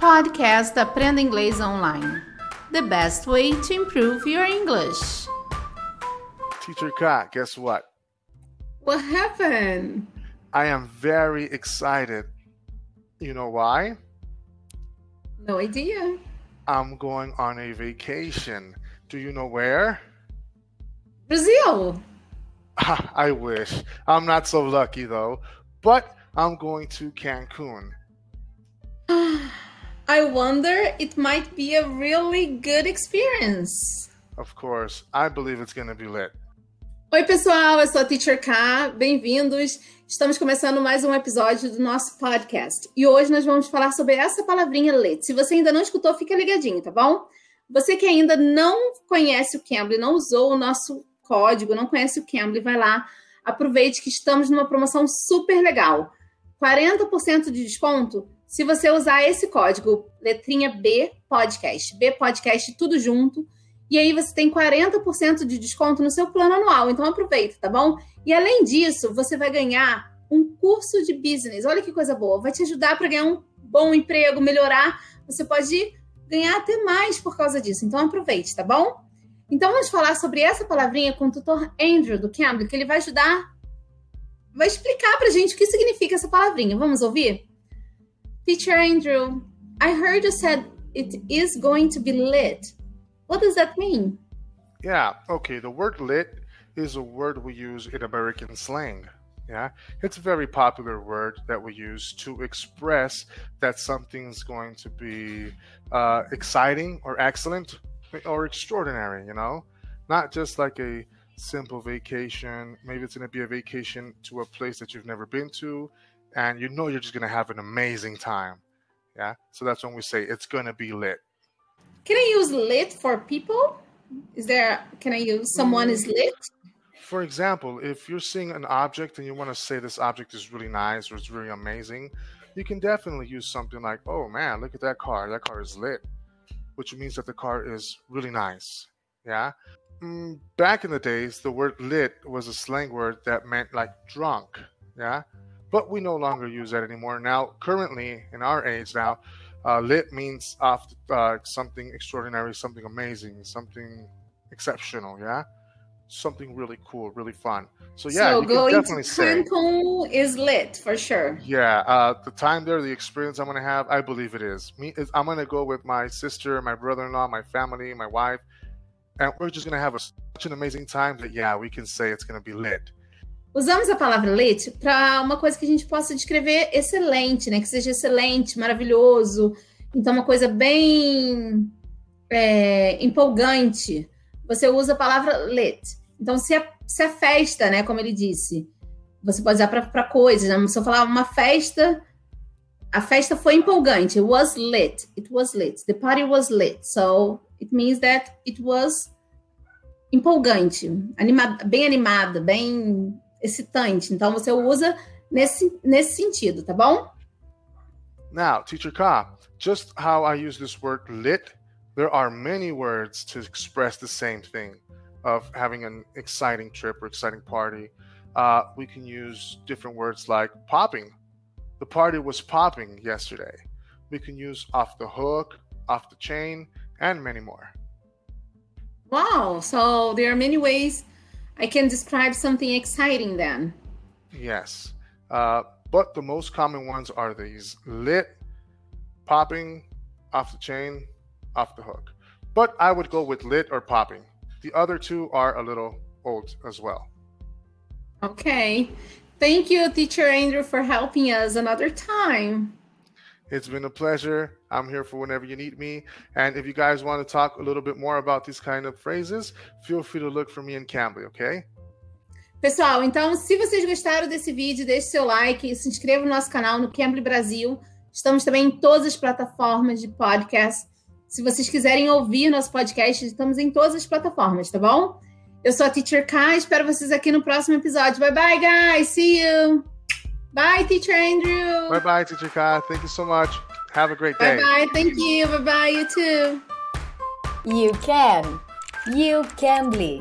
Podcast Aprenda Inglês Online. The best way to improve your English. Teacher Kat, guess what? What happened? I am very excited. You know why? No idea. I'm going on a vacation. Do you know where? Brazil. I wish. I'm not so lucky though. But I'm going to Cancun. I wonder it might be a really good experience. Of course. I believe it's to be lit. Oi, pessoal, eu sou a Teacher K. Bem-vindos. Estamos começando mais um episódio do nosso podcast. E hoje nós vamos falar sobre essa palavrinha lit. Se você ainda não escutou, fica ligadinho, tá bom? Você que ainda não conhece o Cambly, não usou o nosso código, não conhece o Cambly, vai lá, aproveite que estamos numa promoção super legal. 40% de desconto se você usar esse código, letrinha B Podcast, B Podcast tudo junto. E aí você tem 40% de desconto no seu plano anual. Então aproveita, tá bom? E além disso, você vai ganhar um curso de business. Olha que coisa boa. Vai te ajudar para ganhar um bom emprego, melhorar. Você pode ganhar até mais por causa disso. Então aproveite, tá bom? Então vamos falar sobre essa palavrinha com o tutor Andrew do Cambly, que ele vai ajudar vai explicar pra gente o que significa essa palavrinha. Vamos ouvir? Teacher Andrew, I heard you said it is going to be lit. What does that mean? Yeah, okay. The word lit is a word we use in American slang. Yeah, it's a very popular word that we use to express that something's going to be uh, exciting or excellent or extraordinary, you know? Not just like a simple vacation. Maybe it's going to be a vacation to a place that you've never been to, and you know you're just going to have an amazing time. Yeah. So that's when we say it's going to be lit. Can I use lit for people? Is there, can I use someone is lit? For example, if you're seeing an object and you want to say this object is really nice or it's really amazing, you can definitely use something like, oh man, look at that car. That car is lit, which means that the car is really nice. Yeah. Mm, back in the days, the word lit was a slang word that meant like drunk. Yeah. But we no longer use that anymore. Now, currently, in our age now, uh, lit means off, uh, something extraordinary, something amazing, something exceptional. Yeah. Something really cool, really fun. So yeah, so you going can definitely to say. Is lit for sure. Yeah, uh, the time there, the experience I'm gonna have, I believe it is. Me, is I'm gonna go with my sister, my brother-in-law, my family, my wife, and we're just gonna have a, such an amazing time that yeah, we can say it's gonna be lit. Usamos a palavra lit para uma coisa que a gente possa descrever excelente, né? Que seja excelente, maravilhoso. Então, uma coisa bem é, empolgante. Você usa a palavra lit. Então, se a, se a festa, né? Como ele disse, você pode usar para coisas. Né? Se eu falar uma festa, a festa foi empolgante. It was lit. It was lit. The party was lit. So, it means that it was empolgante, bem animada, bem excitante. Então você usa nesse, nesse sentido, tá bom? Now, Teacher Ka, just how I use this word lit, there are many words to express the same thing of having an exciting trip or exciting party. Uh, we can use different words like popping. The party was popping yesterday. We can use off the hook, off the chain, and many more. Wow. So there are many ways I can describe something exciting then. Yes. Uh, but the most common ones are these lit, popping, off the chain, off the hook. But I would go with lit or popping. The other two are a little old as well. Okay. Thank you, Teacher Andrew, for helping us another time. It's been a pleasure. I'm here for whenever you need me. And if you guys want to talk a little bit more about these kind of phrases, feel free to look for me in Cambly, okay? Pessoal, então, se vocês gostaram desse vídeo, deixe seu like, se inscreva no nosso canal no Cambly Brasil. Estamos também em todas as plataformas de podcast. Se vocês quiserem ouvir nosso podcast, estamos em todas as plataformas, tá bom? Eu sou a Teacher K, espero vocês aqui no próximo episódio. Bye bye, guys. See you. Bye, Teacher Andrew. Bye bye, Teacher Ka. Thank you so much. Have a great day. Bye bye. Thank you. Bye bye. You too. You can. You can be.